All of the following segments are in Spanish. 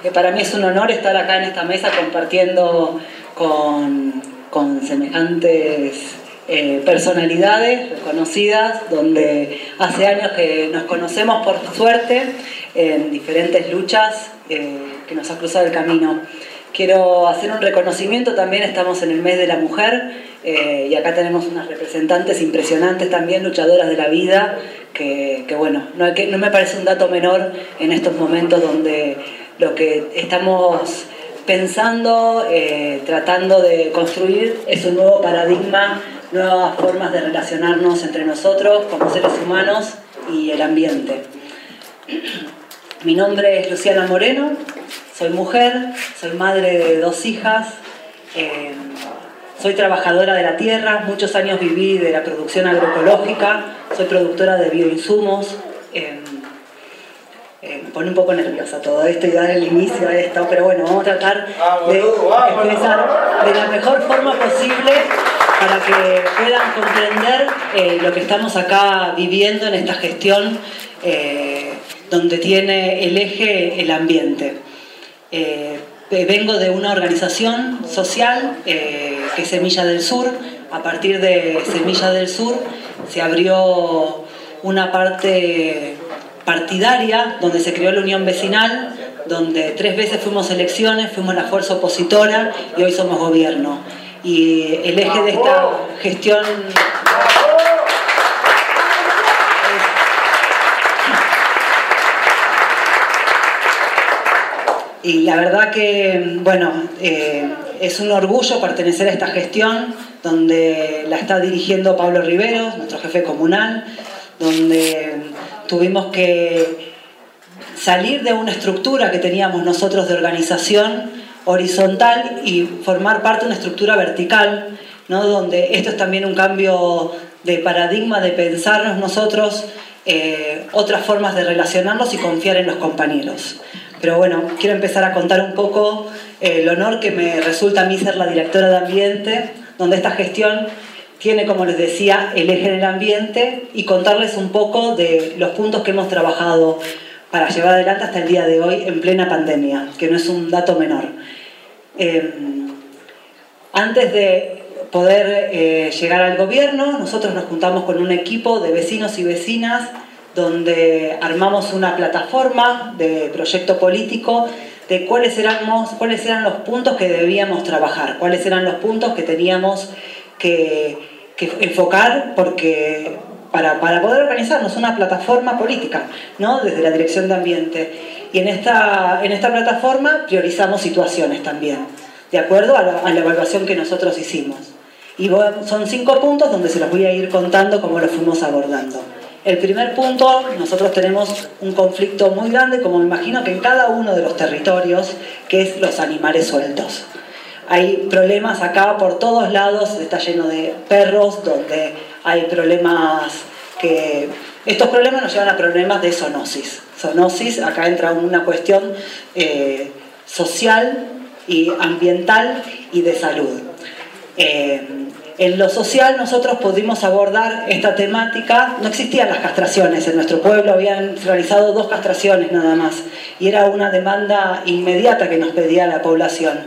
Que para mí es un honor estar acá en esta mesa compartiendo con, con semejantes eh, personalidades reconocidas, donde hace años que nos conocemos por suerte en diferentes luchas eh, que nos ha cruzado el camino. Quiero hacer un reconocimiento también, estamos en el mes de la mujer eh, y acá tenemos unas representantes impresionantes también, luchadoras de la vida, que, que bueno, no, que, no me parece un dato menor en estos momentos donde lo que estamos pensando, eh, tratando de construir es un nuevo paradigma, nuevas formas de relacionarnos entre nosotros como seres humanos y el ambiente. Mi nombre es Luciana Moreno, soy mujer, soy madre de dos hijas, eh, soy trabajadora de la tierra, muchos años viví de la producción agroecológica, soy productora de bioinsumos. Eh, eh, me pone un poco nerviosa todo esto y dar el inicio a esto, pero bueno, vamos a tratar de expresar de la mejor forma posible para que puedan comprender eh, lo que estamos acá viviendo en esta gestión eh, donde tiene el eje el ambiente. Vengo de una organización social que es Semilla del Sur. A partir de Semilla del Sur se abrió una parte partidaria, donde se creó la Unión Vecinal, donde tres veces fuimos elecciones, fuimos la fuerza opositora y hoy somos gobierno. Y el eje de esta gestión Y la verdad que, bueno, eh, es un orgullo pertenecer a esta gestión, donde la está dirigiendo Pablo Riveros, nuestro jefe comunal, donde tuvimos que salir de una estructura que teníamos nosotros de organización horizontal y formar parte de una estructura vertical, ¿no? donde esto es también un cambio de paradigma de pensarnos nosotros eh, otras formas de relacionarnos y confiar en los compañeros. Pero bueno, quiero empezar a contar un poco eh, el honor que me resulta a mí ser la directora de ambiente, donde esta gestión tiene, como les decía, el eje del ambiente y contarles un poco de los puntos que hemos trabajado para llevar adelante hasta el día de hoy en plena pandemia, que no es un dato menor. Eh, antes de poder eh, llegar al gobierno, nosotros nos juntamos con un equipo de vecinos y vecinas donde armamos una plataforma de proyecto político de cuáles cuáles eran los puntos que debíamos trabajar, cuáles eran los puntos que teníamos que, enfocar porque para, poder organizarnos una plataforma política, ¿no? desde la Dirección de Ambiente. Y en esta, en esta plataforma priorizamos situaciones también, de acuerdo a la, a la evaluación que nosotros hicimos. Y son cinco puntos donde se los voy a ir contando cómo lo fuimos abordando. El primer punto, nosotros tenemos un conflicto muy grande, como me imagino que en cada uno de los territorios, que es los animales sueltos. Hay problemas acá por todos lados, está lleno de perros, donde hay problemas que... Estos problemas nos llevan a problemas de zoonosis. Zoonosis, acá entra una cuestión eh, social y ambiental y de salud. Eh, en lo social nosotros pudimos abordar esta temática, no existían las castraciones en nuestro pueblo, habían realizado dos castraciones nada más y era una demanda inmediata que nos pedía la población.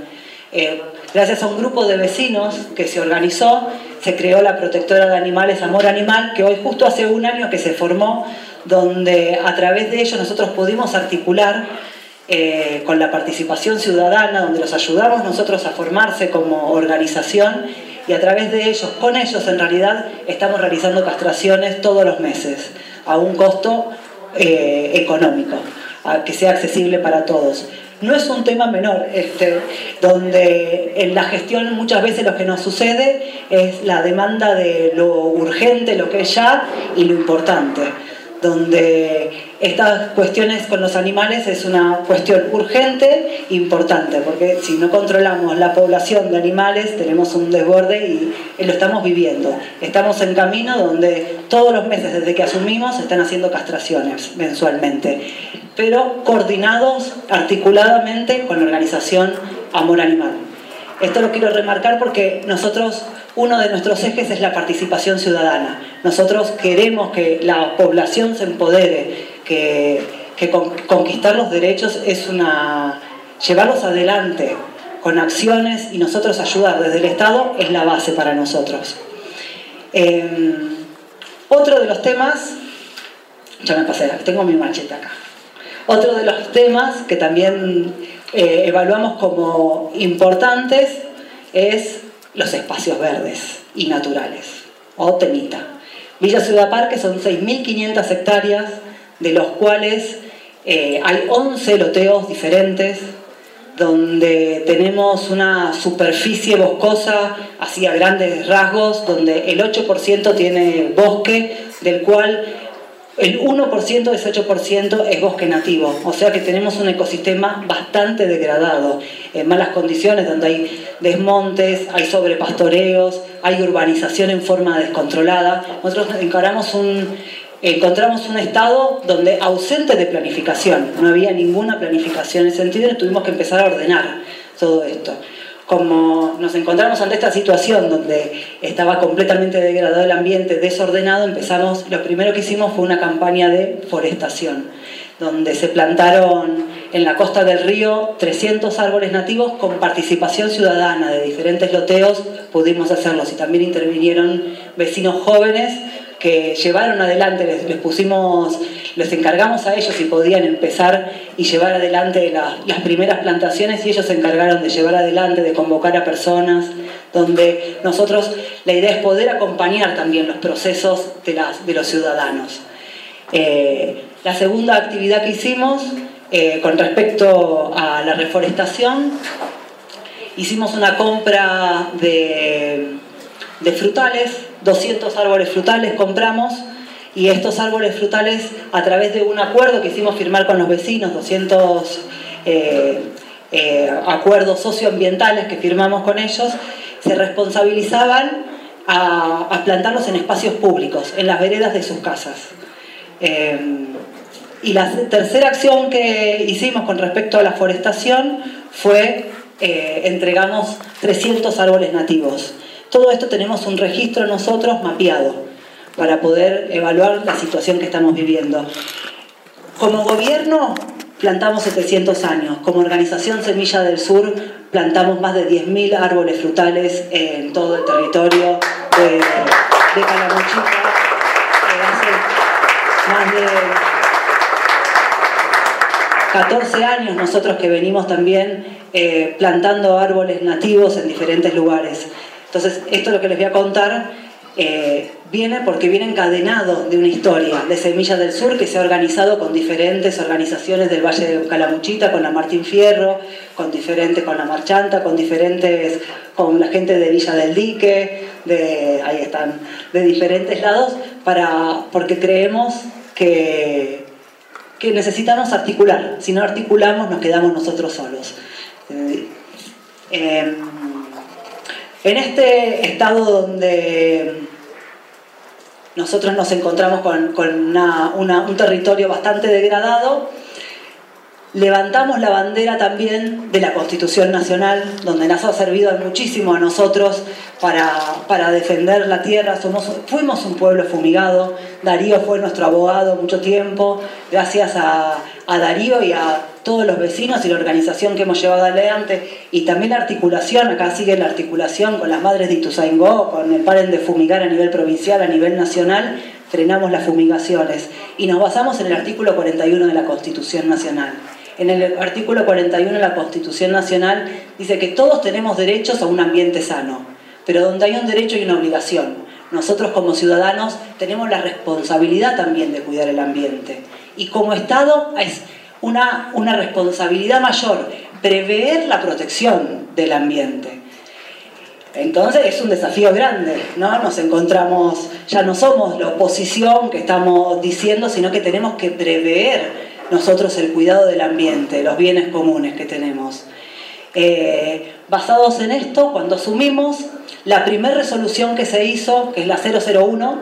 Eh, gracias a un grupo de vecinos que se organizó, se creó la protectora de animales Amor Animal, que hoy justo hace un año que se formó, donde a través de ello nosotros pudimos articular eh, con la participación ciudadana, donde los ayudamos nosotros a formarse como organización y a través de ellos, con ellos en realidad, estamos realizando castraciones todos los meses a un costo eh, económico, a que sea accesible para todos no es un tema menor, este, donde en la gestión muchas veces lo que nos sucede es la demanda de lo urgente, lo que es ya, y lo importante donde estas cuestiones con los animales es una cuestión urgente importante, porque si no controlamos la población de animales tenemos un desborde y, lo estamos viviendo. Estamos en camino donde todos los meses desde que asumimos están haciendo castraciones mensualmente, pero coordinados articuladamente con la organización Amor Animal. Esto lo quiero remarcar porque nosotros uno de nuestros ejes es la participación ciudadana. Nosotros queremos que la población se empodere, que, conquistar los derechos es una, llevarlos adelante con acciones y nosotros ayudar desde el Estado es la base para nosotros. Em, otro de los temas, ya me pasé, tengo mi machete acá. Otro de los temas que también eh, evaluamos como importantes es los espacios verdes y naturales, o temita. Villa Ciudad Parque son 6.500 hectáreas, de los cuales eh, hay 11 loteos diferentes, donde tenemos una superficie boscosa hacia grandes rasgos, donde el 8% tiene bosque, del cual el 1% de ese 8% es bosque nativo, o sea que tenemos un ecosistema bastante degradado, en malas condiciones, donde hay desmontes, hay sobrepastoreos, hay urbanización en forma descontrolada. Nosotros encaramos un, encontramos un estado donde ausente de planificación, no había ninguna planificación en ese sentido y tuvimos que empezar a ordenar todo esto como nos encontramos ante esta situación donde estaba completamente degradado el ambiente, desordenado, empezamos, lo primero que hicimos fue una campaña de forestación, donde se plantaron en la costa del río 300 árboles nativos con participación ciudadana de diferentes loteos, pudimos hacerlos y también intervinieron vecinos jóvenes que llevaron adelante, les, pusimos, les encargamos a ellos si podían empezar y llevar adelante las primeras plantaciones y ellos se encargaron de llevar adelante, de convocar a personas, donde nosotros, la idea es poder acompañar también los procesos de, las, de los ciudadanos. Eh, la segunda actividad que hicimos eh, con respecto a la reforestación, hicimos una compra de, de frutales, 200 árboles frutales compramos y estos árboles frutales a través de un acuerdo que hicimos firmar con los vecinos, 200 eh, eh, acuerdos socioambientales que firmamos con ellos, se responsabilizaban a, plantarlos en espacios públicos, en las veredas de sus casas. Eh, y la tercera acción que hicimos con respecto a la forestación fue entregamos 300 árboles nativos. Todo esto tenemos un registro nosotros mapeado para poder evaluar la situación que estamos viviendo. Como gobierno plantamos 700 años, como organización Semilla del Sur plantamos más de 10.000 árboles frutales en todo el territorio de, de Calamuchita. Más de 14 años nosotros que venimos también eh, plantando árboles nativos en diferentes lugares. Entonces, esto lo que les voy a contar eh, viene porque viene encadenado de una historia de Semillas del Sur que se ha organizado con diferentes organizaciones del Valle de Calamuchita, con la Martín Fierro, con diferentes, con la Marchanta, con diferentes, con la gente de Villa del Dique, de, ahí están, de diferentes lados, para, porque creemos que, que necesitamos articular. Si no articulamos nos quedamos nosotros solos. Eh, em, en este estado donde nosotros nos encontramos con, un territorio bastante degradado, levantamos la bandera también de la Constitución Nacional, donde nos ha servido muchísimo a nosotros para, defender la tierra. fuimos un pueblo fumigado, Darío fue nuestro abogado mucho tiempo, gracias a, a Darío y a todos los vecinos y la organización que hemos llevado adelante y también la articulación, acá sigue la articulación con las madres de Ituzaingó, con el paren de fumigar a nivel provincial, a nivel nacional, frenamos las fumigaciones y nos basamos en el artículo 41 de la Constitución Nacional. En el artículo 41 de la Constitución Nacional dice que todos tenemos derechos a un ambiente sano, pero donde hay un derecho y una obligación. Nosotros como ciudadanos tenemos la responsabilidad también de cuidar el ambiente. Y como Estado es una, una responsabilidad mayor, prever la protección del ambiente. Entonces es un desafío grande, ¿no? Nos encontramos, ya no somos la oposición que estamos diciendo, sino que tenemos que prever nosotros el cuidado del ambiente, los bienes comunes que tenemos. Eh, basados en esto, cuando asumimos la primera resolución que se hizo, que es la 001,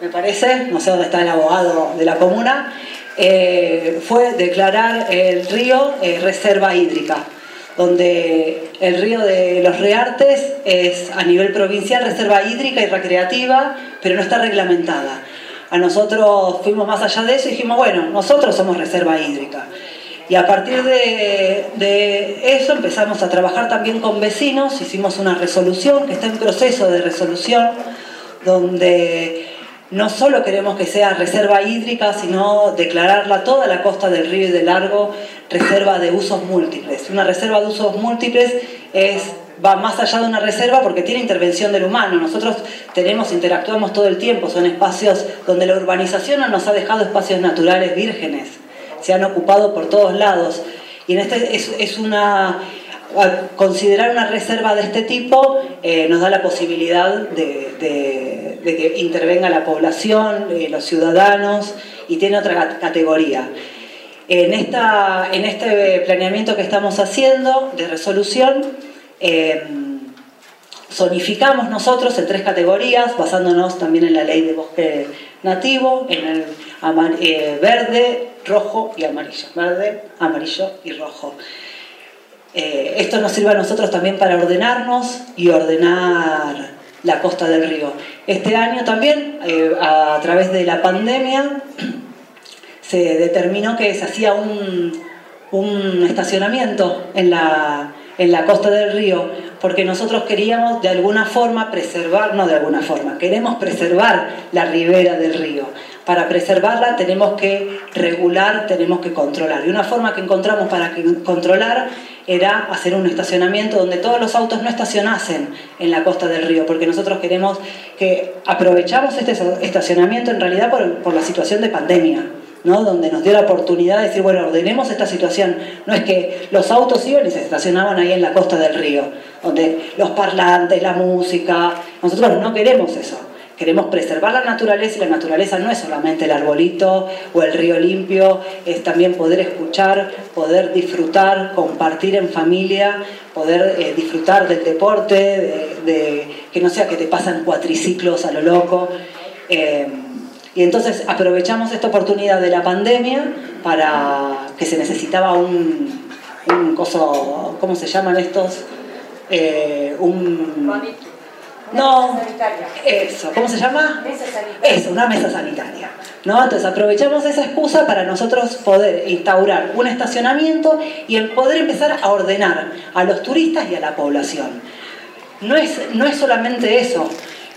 me parece, no sé dónde está el abogado de la comuna, eh, fue declarar el río eh, reserva hídrica, donde el río de los Reartes es a nivel provincial reserva hídrica y recreativa, pero no está reglamentada. A nosotros fuimos más allá de eso y dijimos, bueno, nosotros somos reserva hídrica. Y a partir de, eso empezamos a trabajar también con vecinos, hicimos una resolución que está en proceso de resolución, donde no solo queremos que sea reserva hídrica, sino declararla toda la costa del río y del largo reserva de usos múltiples. Una reserva de usos múltiples es va más allá de una reserva porque tiene intervención del humano. Nosotros tenemos, interactuamos todo el tiempo, son espacios donde la urbanización nos ha dejado espacios naturales vírgenes, se han ocupado por todos lados. Y en este es, una considerar una reserva de este tipo eh, nos da la posibilidad de, que intervenga la población, eh, los ciudadanos, y tiene otra categoría. En, esta, en este planeamiento que estamos haciendo de resolución, Em, zonificamos nosotros en tres categorías, basándonos también en la ley de bosque nativo, en el eh, verde, rojo y amarillo. Verde, amarillo y rojo. Eh, esto nos sirve a nosotros también para ordenarnos y ordenar la costa del río. Este año también, eh, a través de la pandemia, se determinó que se hacía un, un estacionamiento en la, en la costa del río, porque nosotros queríamos de alguna forma preservar, no de alguna forma, queremos preservar la ribera del río. Para preservarla tenemos que regular, tenemos que controlar. Y una forma que encontramos para controlar era hacer un estacionamiento donde todos los autos no estacionasen en la costa del río, porque nosotros queremos que aprovechamos este estacionamiento en realidad por, por la situación de pandemia donde nos dio la oportunidad de decir, bueno, ordenemos esta situación. No es que los autos iban y se estacionaban ahí en la costa del río, donde los parlantes, la música, nosotros no queremos eso. Queremos preservar la naturaleza y la naturaleza no es solamente el arbolito o el río limpio, es también poder escuchar, poder disfrutar, compartir en familia, poder eh, disfrutar del deporte, de, que no sea que te pasan cuatriciclos a lo loco. Eh, y entonces aprovechamos esta oportunidad de la pandemia para que se necesitaba un, un coso, ¿cómo se llaman estos? Eh, un... No, eso, ¿cómo se llama? Mesa sanitaria. Eso, una mesa sanitaria. ¿no? Entonces aprovechamos esa excusa para nosotros poder instaurar un estacionamiento y poder empezar a ordenar a los turistas y a la población. No es, no es solamente eso,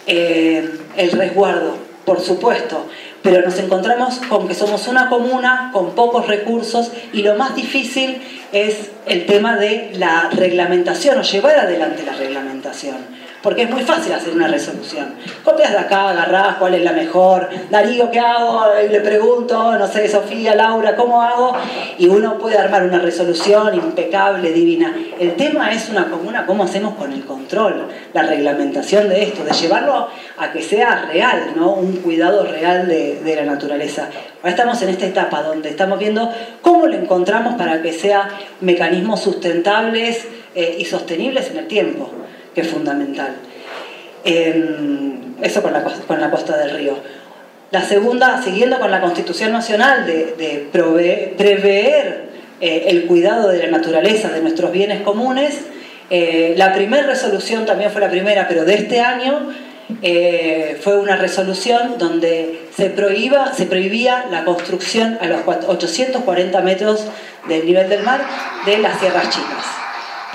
eh, el resguardo por supuesto, pero nos encontramos con que somos una comuna con pocos recursos y lo más difícil es el tema de la reglamentación o llevar adelante la reglamentación porque es muy fácil hacer una resolución. Copias de acá, agarrás cuál es la mejor, Darío, ¿qué hago? Y le pregunto, no sé, Sofía, Laura, ¿cómo hago? Y uno puede armar una resolución impecable, divina. El tema es una comuna, ¿cómo hacemos con el control, la reglamentación de esto, de llevarlo a que sea real, ¿no? Un cuidado real de, la naturaleza. Ahora estamos en esta etapa donde estamos viendo cómo lo encontramos para que sea mecanismos sustentables eh, y sostenibles en el tiempo que es fundamental. Eso con la, con la costa del río. La segunda, siguiendo con la Constitución Nacional de, prever eh, el cuidado de la naturaleza, de nuestros bienes comunes, eh, la primera resolución también fue la primera, pero de este año eh, fue una resolución donde se, prohíba, se prohibía la construcción a los 840 metros del nivel del mar de las sierras chicas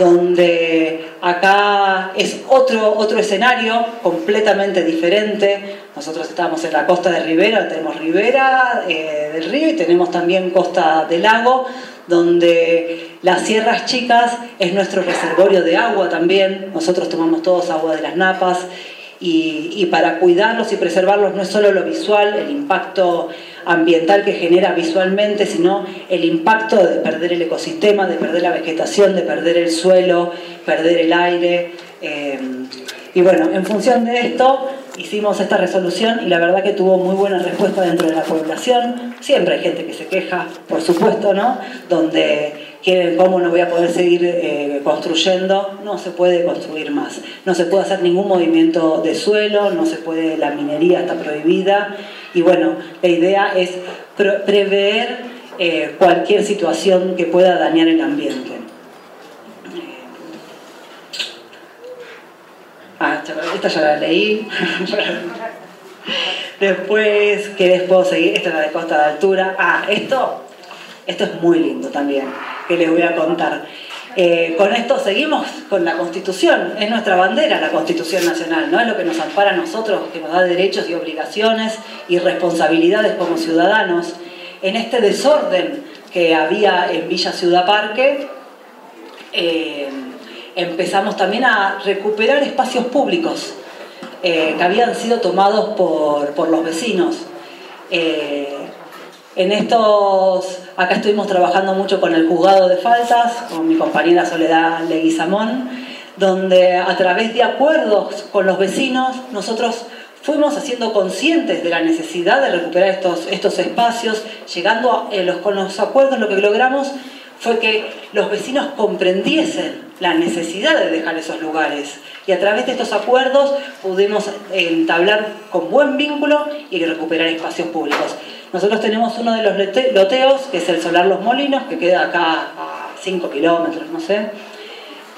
donde acá es otro, otro escenario completamente diferente. Nosotros estamos en la costa de Rivera, tenemos Ribera eh, del río y tenemos también costa del lago, donde las sierras chicas es nuestro reservorio de agua también. Nosotros tomamos todos agua de las napas y, para cuidarlos y preservarlos no es solo lo visual, el impacto ambiental que genera visualmente, sino el impacto de perder el ecosistema, de perder la vegetación, de perder el suelo, perder el aire. Eh, y bueno, en función de esto hicimos esta resolución y la verdad que tuvo muy buena respuesta dentro de la población. Siempre hay gente que se queja, por supuesto, ¿no? Donde cómo no voy a poder seguir eh, construyendo, no se puede construir más. No se puede hacer ningún movimiento de suelo, no se puede, la minería está prohibida. Y bueno, la idea es prever eh, cualquier situación que pueda dañar el ambiente. Ah, esta ya la leí. Después, ¿qué les puedo seguir? Esta es la de costa de altura. Ah, esto Esto es muy lindo también, que les voy a contar. Eh, con esto seguimos con la Constitución, es nuestra bandera la Constitución Nacional, ¿no? Es lo que nos ampara a nosotros, que nos da derechos y obligaciones y responsabilidades como ciudadanos. En este desorden que había en Villa Ciudad Parque, eh, empezamos también a recuperar espacios públicos eh, que habían sido tomados por, los vecinos. En estos, acá estuvimos trabajando mucho con el juzgado de faltas, con mi compañera Soledad Leguizamón, donde a través de acuerdos con los vecinos nosotros fuimos haciendo conscientes de la necesidad de recuperar estos, estos espacios, llegando a, los, con los acuerdos lo que logramos fue que los vecinos comprendiesen la necesidad de dejar esos lugares. Y a través de estos acuerdos pudimos entablar con buen vínculo y recuperar espacios públicos. Nosotros tenemos uno de los loteos, que es el Solar Los Molinos, que queda acá a 5 kilómetros, no sé.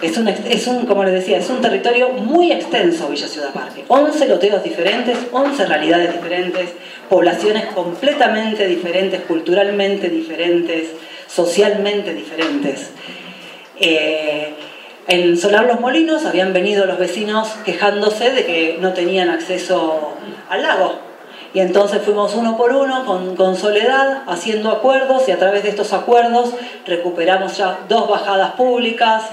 Es un, es un, como les decía, es un territorio muy extenso Villa Ciudad Parque. 11 loteos diferentes, 11 realidades diferentes, poblaciones completamente diferentes, culturalmente diferentes, socialmente diferentes. Eh, en Solar Los Molinos habían venido los vecinos quejándose de que no tenían acceso al lago. Y entonces fuimos uno por uno con, Soledad haciendo acuerdos y a través de estos acuerdos recuperamos ya dos bajadas públicas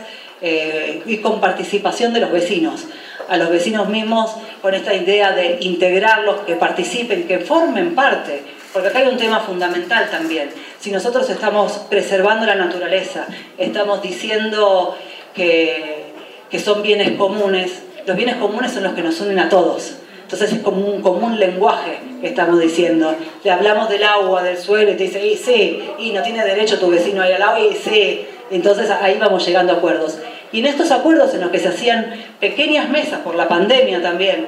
eh, y con participación de los vecinos. A los vecinos mismos con esta idea de integrarlos, que participen, que formen parte porque acá hay un tema fundamental también. Si nosotros estamos preservando la naturaleza, estamos diciendo que, que son bienes comunes, los bienes comunes son los que nos unen a todos. Entonces es como un común lenguaje que estamos diciendo. Le hablamos del agua, del suelo, y te dice, y sí, y no tiene derecho tu vecino a ir al agua, y sí. Entonces ahí vamos llegando a acuerdos. Y en estos acuerdos en los que se hacían pequeñas mesas por la pandemia también,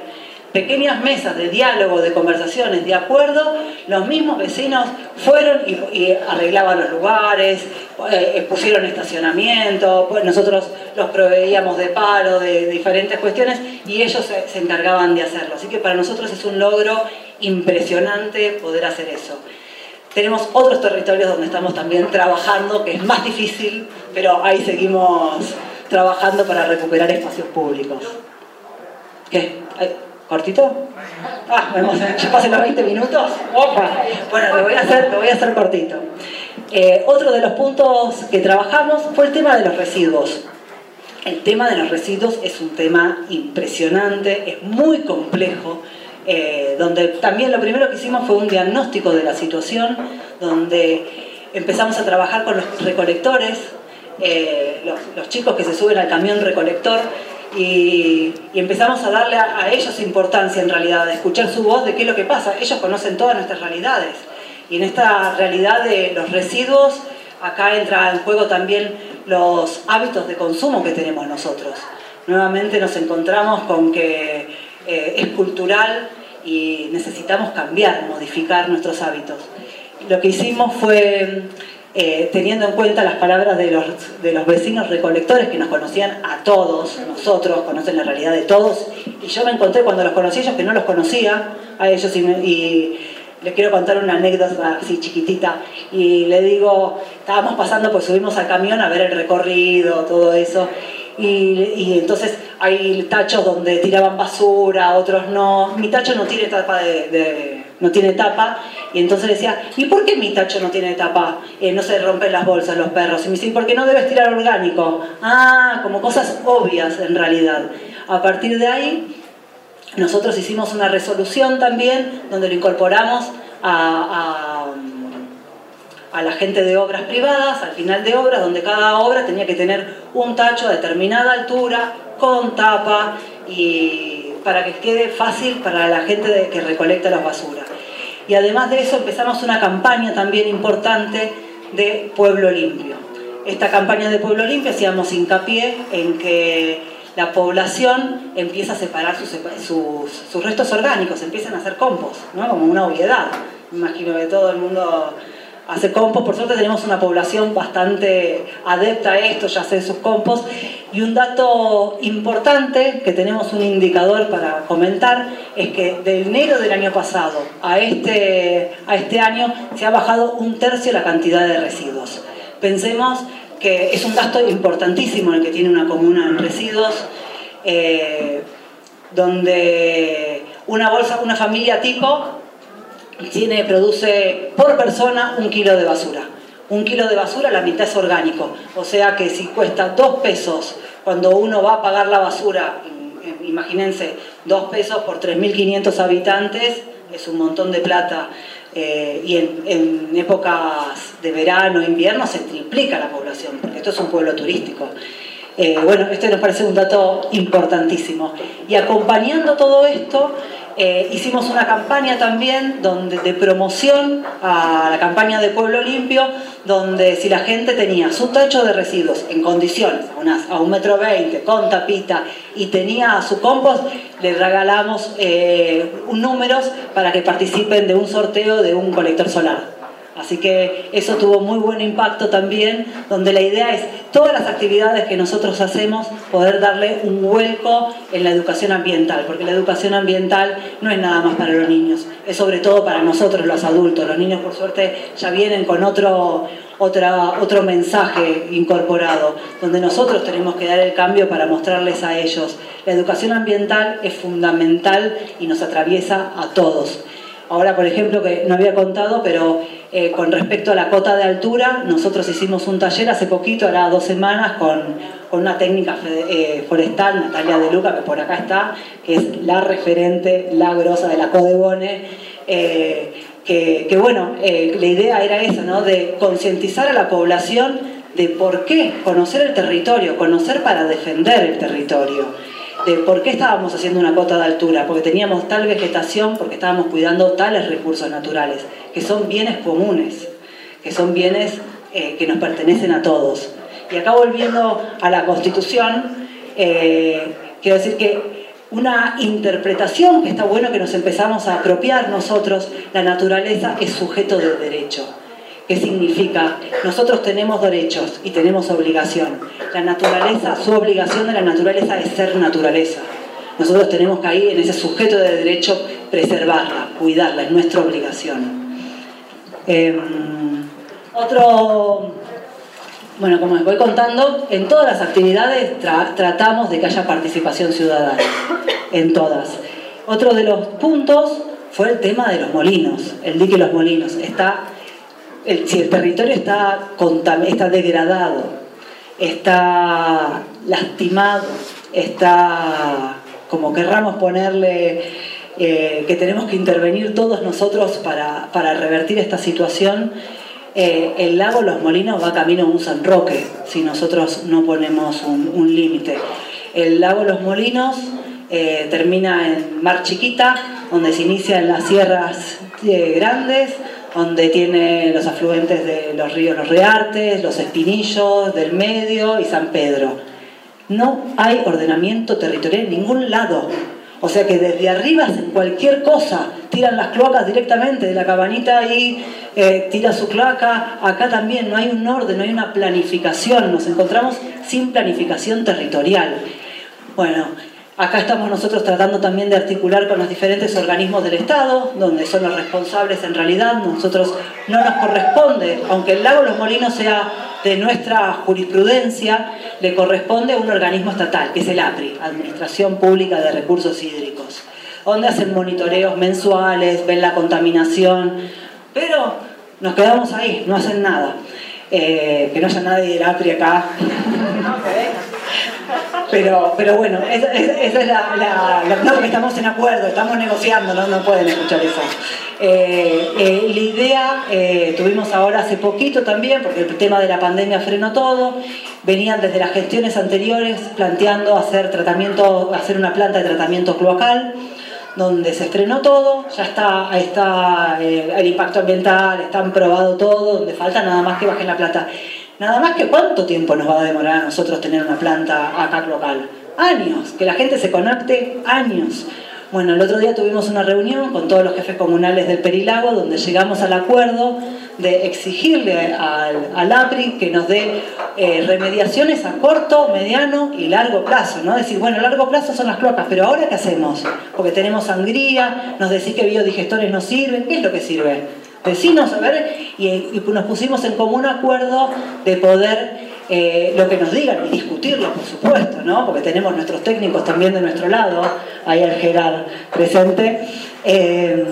pequeñas mesas de diálogo, de conversaciones, de acuerdo, los mismos vecinos fueron y, arreglaban los lugares, eh, pusieron estacionamiento, pues nosotros los proveíamos de paro, de, diferentes cuestiones, y ellos se, encargaban de hacerlo. Así que para nosotros es un logro impresionante poder hacer eso. Tenemos otros territorios donde estamos también trabajando, que es más difícil, pero ahí seguimos trabajando para recuperar espacios públicos. ¿Qué? ¿Cortito? Ah, ya pasen los 20 minutos. Bueno, lo voy a hacer, lo voy a hacer cortito. Eh, otro de los puntos que trabajamos fue el tema de los residuos. El tema de los residuos es un tema impresionante, es muy complejo, eh, donde también lo primero que hicimos fue un diagnóstico de la situación, donde empezamos a trabajar con los recolectores, eh, los, chicos que se suben al camión recolector y, empezamos a darle a, ellos importancia en realidad, a escuchar su voz de qué es lo que pasa. Ellos conocen todas nuestras realidades. Y en esta realidad de los residuos, acá entra en juego también los hábitos de consumo que tenemos nosotros. Nuevamente nos encontramos con que eh, es cultural y necesitamos cambiar, modificar nuestros hábitos. Lo que hicimos fue eh, teniendo en cuenta las palabras de los, de los vecinos recolectores que nos conocían a todos, nosotros, conocen la realidad de todos, y yo me encontré cuando los conocí ellos que no los conocía a ellos y, les quiero contar una anécdota así chiquitita y le digo, estábamos pasando pues subimos al camión a ver el recorrido, todo eso y, entonces hay tachos donde tiraban basura, otros no. Mi tacho no tiene tapa de, no tiene tapa y entonces decía, ¿y por qué mi tacho no tiene tapa? Eh, no se rompen las bolsas los perros. Y me dice, ¿por qué no debes tirar orgánico? Ah, como cosas obvias en realidad. A partir de ahí, nosotros hicimos una resolución también donde lo incorporamos a a la gente de obras privadas, al final de obras, donde cada obra tenía que tener un tacho a determinada altura, con tapa, y para que quede fácil para la gente que recolecta las basuras. Y además de eso empezamos una campaña también importante de Pueblo Limpio. Esta campaña de Pueblo Limpio hacíamos hincapié en que la población empieza a separar sus, restos orgánicos, empiezan a hacer compost, ¿no? como una obviedad. Me imagino que todo el mundo hace compost. Por suerte tenemos una población bastante adepta a esto, ya hace sus compost. Y un dato importante, que tenemos un indicador para comentar, es que de enero del año pasado a este, a este año se ha bajado un tercio la cantidad de residuos. Pensemos que es un gasto importantísimo el que tiene una comuna en residuos, eh, donde una bolsa, una familia tipo tiene, produce por persona un kilo de basura. Un kilo de basura, la mitad es orgánico. O sea que si cuesta dos pesos cuando uno va a pagar la basura, imagínense, dos pesos por 3.500 habitantes, es un montón de plata. Eh, y en, épocas de verano, invierno, se triplica la población, porque esto es un pueblo turístico. Eh, bueno, este nos parece un dato importantísimo. Y acompañando todo esto, eh, hicimos una campaña también donde, de promoción a la campaña de Pueblo Limpio, donde si la gente tenía su tacho de residuos en condiciones, a, un metro veinte, con tapita, y tenía su compost, les regalamos eh, números para que participen de un sorteo de un colector solar. Así que eso tuvo muy buen impacto también, donde la idea es todas las actividades que nosotros hacemos poder darle un vuelco en la educación ambiental, porque la educación ambiental no es nada más para los niños, es sobre todo para nosotros los adultos. Los niños por suerte ya vienen con otro, otro mensaje incorporado, donde nosotros tenemos que dar el cambio para mostrarles a ellos. La educación ambiental es fundamental y nos atraviesa a todos. Ahora, por ejemplo, que no había contado, pero eh, con respecto a la cota de altura, nosotros hicimos un taller hace poquito, ahora dos semanas, con, una técnica eh, forestal, Natalia De Luca, que por acá está, que es la referente, la grosa de la Codebone. Eh, que, bueno, la idea era esa, ¿no? De concientizar a la población de por qué conocer el territorio, conocer para defender el territorio de por qué estábamos haciendo una cota de altura, porque teníamos tal vegetación, porque estábamos cuidando tales recursos naturales, que son bienes comunes, que son bienes eh, que nos pertenecen a todos. Y acá volviendo a la Constitución, eh, quiero decir que una interpretación que está bueno que nos empezamos a apropiar nosotros, la naturaleza es sujeto de derecho. ¿Qué significa? Nosotros tenemos derechos y tenemos obligación. La naturaleza, su obligación de la naturaleza es ser naturaleza. Nosotros tenemos que ahí, en ese sujeto de derecho, preservarla, cuidarla, es nuestra obligación. Em, otro, bueno, como les voy contando, en todas las actividades tratamos de que haya participación ciudadana, en todas. Otro de los puntos fue el tema de los molinos, el dique y los molinos. Está si el territorio está, está degradado, está lastimado, está, como querramos ponerle, eh, que tenemos que intervenir todos nosotros para, revertir esta situación, eh, el lago Los Molinos va camino a un San Roque si nosotros no ponemos un, límite. El lago Los Molinos eh, termina en Mar Chiquita, donde se inician las sierras grandes, donde tiene los afluentes de los ríos Los Reartes, los Espinillos, del Medio y San Pedro. No hay ordenamiento territorial en ningún lado. O sea que desde arriba hacen cualquier cosa, tiran las cloacas directamente de la cabanita y eh, tira su cloaca. Acá también no hay un orden, no hay una planificación, nos encontramos sin planificación territorial. Bueno, Acá estamos nosotros tratando también de articular con los diferentes organismos del Estado, donde son los responsables en realidad. Nosotros no nos corresponde, aunque el lago Los Molinos sea de nuestra jurisprudencia, le corresponde a un organismo estatal, que es el APRI, Administración Pública de Recursos Hídricos, donde hacen monitoreos mensuales, ven la contaminación, pero nos quedamos ahí, no hacen nada. Eh, que no haya nadie del APRI acá. Pero, pero bueno, esa, es la, No, que estamos en acuerdo, estamos negociando, no, no pueden escuchar eso. Eh, eh, la idea, eh, tuvimos ahora hace poquito también, porque el tema de la pandemia frenó todo, venían desde las gestiones anteriores planteando hacer, tratamiento, hacer una planta de tratamiento cloacal, donde se frenó todo, ya está, está el impacto ambiental, está probado todo, donde falta nada más que bajen la plata. Nada más que cuánto tiempo nos va a demorar a nosotros tener una planta acá local. Años, que la gente se conecte, años. Bueno, el otro día tuvimos una reunión con todos los jefes comunales del Perilago donde llegamos al acuerdo de exigirle al, APRI que nos dé eh, remediaciones a corto, mediano y largo plazo, ¿no? Decir, bueno, largo plazo son las cloacas, pero ahora ¿qué hacemos? Porque tenemos sangría, nos decís que biodigestores no sirven, ¿qué es lo que sirve? Decinos, a ver, y, nos pusimos en común acuerdo de poder eh, lo que nos digan y discutirlo, por supuesto, ¿no? porque tenemos nuestros técnicos también de nuestro lado, ahí el Gerard presente, eh,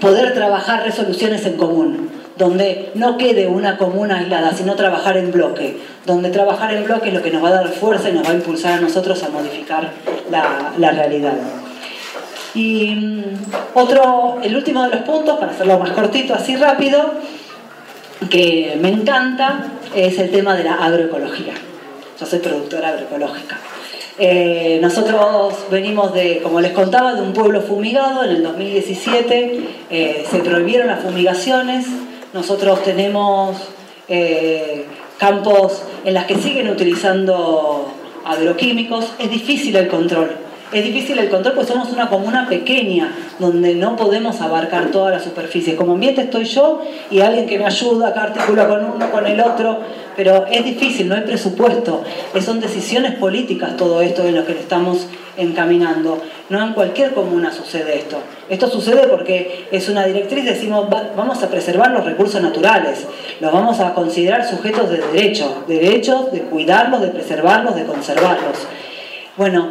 poder trabajar resoluciones en común, donde no quede una comuna aislada, sino trabajar en bloque, donde trabajar en bloque es lo que nos va a dar fuerza y nos va a impulsar a nosotros a modificar la, la realidad. Y mm, otro, el último de los puntos, para hacerlo más cortito, así rápido, que me encanta es el tema de la agroecología. Yo soy productora agroecológica. Eh, nosotros venimos de, como les contaba, de un pueblo fumigado. En el 2017 eh, se prohibieron las fumigaciones. Nosotros tenemos eh, campos en las que siguen utilizando agroquímicos. Es difícil el control es difícil el control porque somos una comuna pequeña donde no podemos abarcar toda la superficie. Como ambiente estoy yo y alguien que me ayuda, acá articula con uno, con el otro, pero es difícil, no hay presupuesto. Son decisiones políticas todo esto en lo que estamos encaminando. No en cualquier comuna sucede esto. Esto sucede porque es una directriz, decimos, vamos a preservar los recursos naturales, los vamos a considerar sujetos de derecho, derechos de cuidarlos, de preservarlos, de conservarlos. Bueno,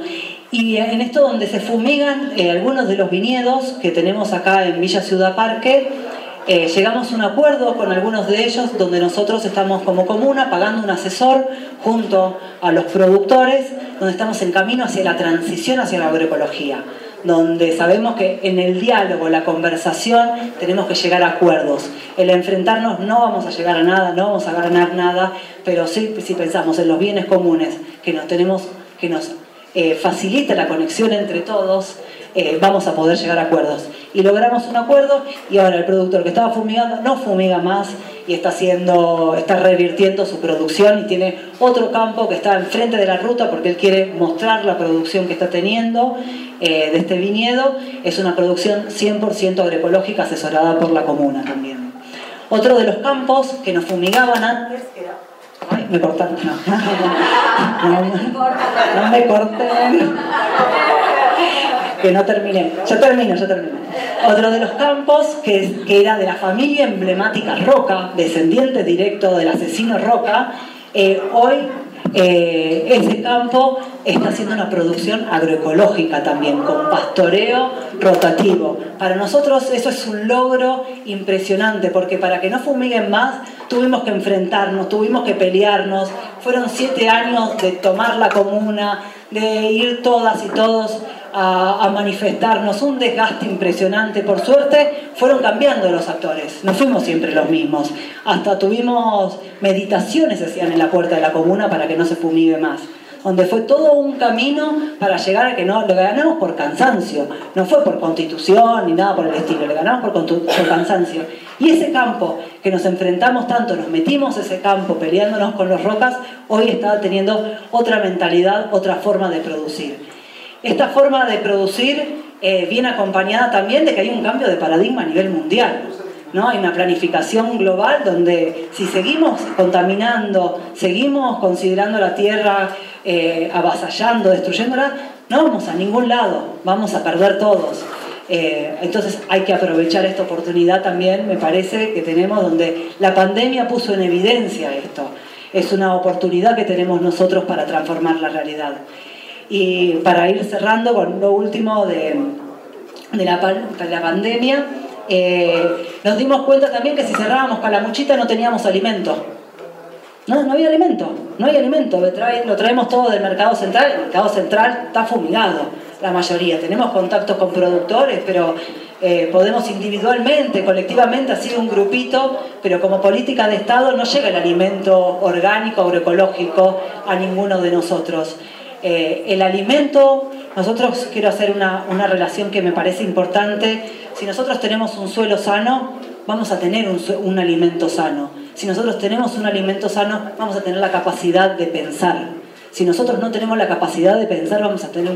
y en esto donde se fumigan eh, algunos de los viñedos que tenemos acá en Villa Ciudad Parque, eh, llegamos a un acuerdo con algunos de ellos donde nosotros estamos como comuna pagando un asesor junto a los productores, donde estamos en camino hacia la transición hacia la agroecología, donde sabemos que en el diálogo, la conversación, tenemos que llegar a acuerdos. El enfrentarnos no vamos a llegar a nada, no vamos a ganar nada, pero sí si pensamos en los bienes comunes que nos tenemos que nos eh, facilita la conexión entre todos, eh, vamos a poder llegar a acuerdos. Y logramos un acuerdo y ahora el productor que estaba fumigando no fumiga más y está haciendo, está revirtiendo su producción y tiene otro campo que está enfrente de la ruta porque él quiere mostrar la producción que está teniendo eh, de este viñedo. Es una producción 100% agroecológica asesorada por la comuna también. Otro de los campos que nos fumigaban antes era Ay, me cortaron. No, no, me corten. Que no terminé. Yo termino, yo termino. Otro de los campos que, que era de la familia emblemática Roca, descendiente directo del asesino Roca, eh, hoy eh, ese campo está haciendo una producción agroecológica también, con pastoreo rotativo. Para nosotros eso es un logro impresionante, porque para que no fumiguen más tuvimos que enfrentarnos, tuvimos que pelearnos. Fueron siete años de tomar la comuna, de ir todas y todos a, manifestarnos, un desgaste impresionante. Por suerte fueron cambiando los actores, no fuimos siempre los mismos. Hasta tuvimos meditaciones, hacían en la puerta de la comuna para que no se fumigue más donde fue todo un camino para llegar a que no, lo ganamos por cansancio, no fue por constitución ni nada por el estilo, lo ganamos por, por cansancio. Y ese campo que nos enfrentamos tanto, nos metimos ese campo peleándonos con los rocas, hoy está teniendo otra mentalidad, otra forma de producir. Esta forma de producir eh, viene acompañada también de que hay un cambio de paradigma a nivel mundial. ¿no? Hay una planificación global donde si seguimos contaminando, seguimos considerando la tierra eh, avasallando, destruyéndola, no vamos a ningún lado, vamos a perder todos. Eh, entonces hay que aprovechar esta oportunidad también, me parece, que tenemos donde la pandemia puso en evidencia esto. Es una oportunidad que tenemos nosotros para transformar la realidad. Y para ir cerrando con lo último de, de, la, pandemia, eh, nos dimos cuenta también que si cerrábamos Calamuchita no teníamos alimento. No, no había alimento, no hay alimento. Lo traemos todo del mercado central. El mercado central está fumigado, la mayoría. Tenemos contactos con productores, pero eh, podemos individualmente, colectivamente, así un grupito, pero como política de Estado no llega el alimento orgánico, agroecológico a ninguno de nosotros. Eh, el alimento, nosotros quiero hacer una, una, relación que me parece importante. Si nosotros tenemos un suelo sano, vamos a tener un, un alimento sano. Si nosotros tenemos un alimento sano, vamos a tener la capacidad de pensar. Si nosotros no tenemos la capacidad de pensar, vamos a tener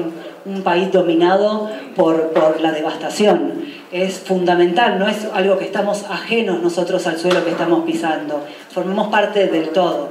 un, país dominado por, por, la devastación. Es fundamental, no es algo que estamos ajenos nosotros al suelo que estamos pisando, formamos parte del todo.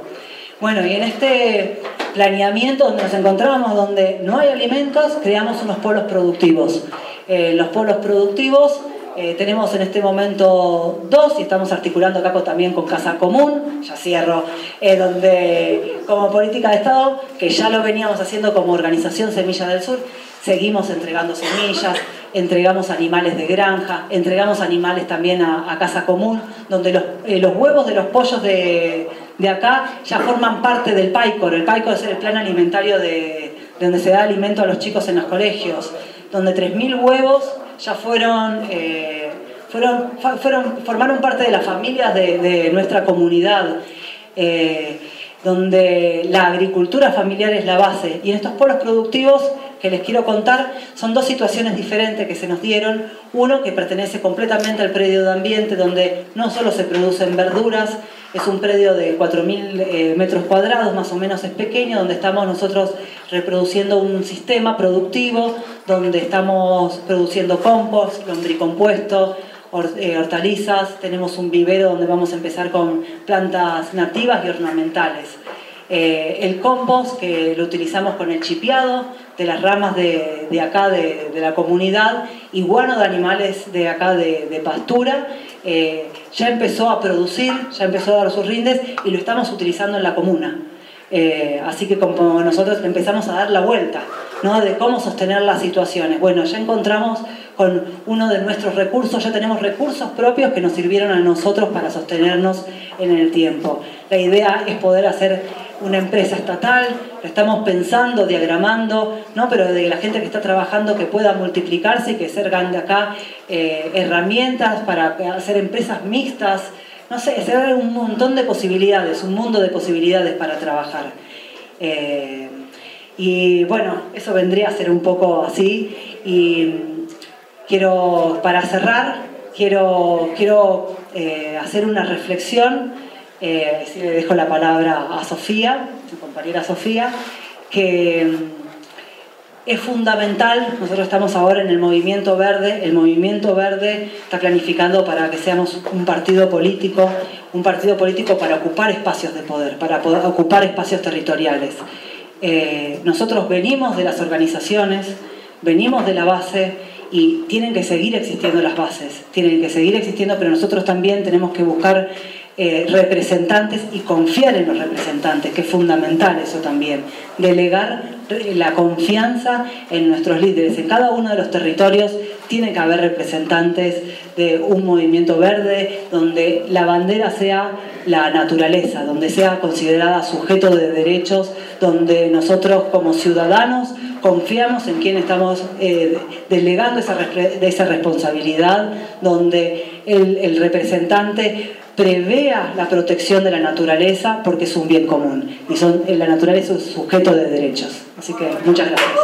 Bueno, y en este planeamiento donde nos encontrábamos, donde no hay alimentos, creamos unos polos productivos. Eh, los polos productivos eh, tenemos en este momento dos y estamos articulando acá también con Casa Común, ya cierro, eh, donde como política de Estado, que ya lo veníamos haciendo como organización Semilla del Sur, seguimos entregando semillas, entregamos animales de granja, entregamos animales también a, Casa Común, donde los, eh, los, huevos de los pollos de, de, acá ya forman parte del PAICOR. El PAICOR es el plan alimentario de, donde se da alimento a los chicos en los colegios, donde 3.000 huevos ya fueron, eh, fueron, formaron parte de las familias de, nuestra comunidad, eh, donde la agricultura familiar es la base. Y en estos polos productivos que les quiero contar son dos situaciones diferentes que se nos dieron. Uno que pertenece completamente al predio de ambiente, donde no solo se producen verduras, es un predio de 4.000 eh, metros cuadrados, más o menos es pequeño, donde estamos nosotros reproduciendo un sistema productivo, donde estamos produciendo compost, lombricompuesto, eh, hortalizas, tenemos un vivero donde vamos a empezar con plantas nativas y ornamentales. Eh, el compost que lo utilizamos con el chipeado de las ramas de, acá de, la comunidad y guano de animales de acá de, pastura, eh, ya empezó a producir, ya empezó a dar sus rindes y lo estamos utilizando en la comuna. Eh, así que como nosotros empezamos a dar la vuelta, ¿no? De cómo sostener las situaciones. Bueno, ya encontramos con uno de nuestros recursos, ya tenemos recursos propios que nos sirvieron a nosotros para sostenernos en el tiempo. La idea es poder hacer una empresa estatal, estamos pensando, diagramando, ¿no? pero de la gente que está trabajando que pueda multiplicarse y que salgan de acá eh, herramientas para hacer empresas mixtas, no sé, se abre un montón de posibilidades, un mundo de posibilidades para trabajar. Eh, y bueno, eso vendría a ser un poco así. Y quiero, para cerrar, quiero, quiero eh, hacer una reflexión, eh, le dejo la palabra a Sofía, mi compañera Sofía, que es fundamental, nosotros estamos ahora en el movimiento verde, el movimiento verde está planificando para que seamos un partido político, un partido político para ocupar espacios de poder, para ocupar espacios territoriales. Eh, nosotros venimos de las organizaciones, venimos de la base y tienen que seguir existiendo las bases, tienen que seguir existiendo, pero nosotros también tenemos que buscar eh, representantes y confiar en los representantes, que es fundamental eso también. Delegar la confianza en nuestros líderes. En cada uno de los territorios tiene que haber representantes de un movimiento verde donde la bandera sea la naturaleza, donde sea considerada sujeto de derechos, donde nosotros como ciudadanos confiamos en quien estamos eh, delegando esa, esa responsabilidad, donde el representante prevea la protección de la naturaleza porque es un bien común y son, la naturaleza es un sujeto de derechos. Así que muchas gracias.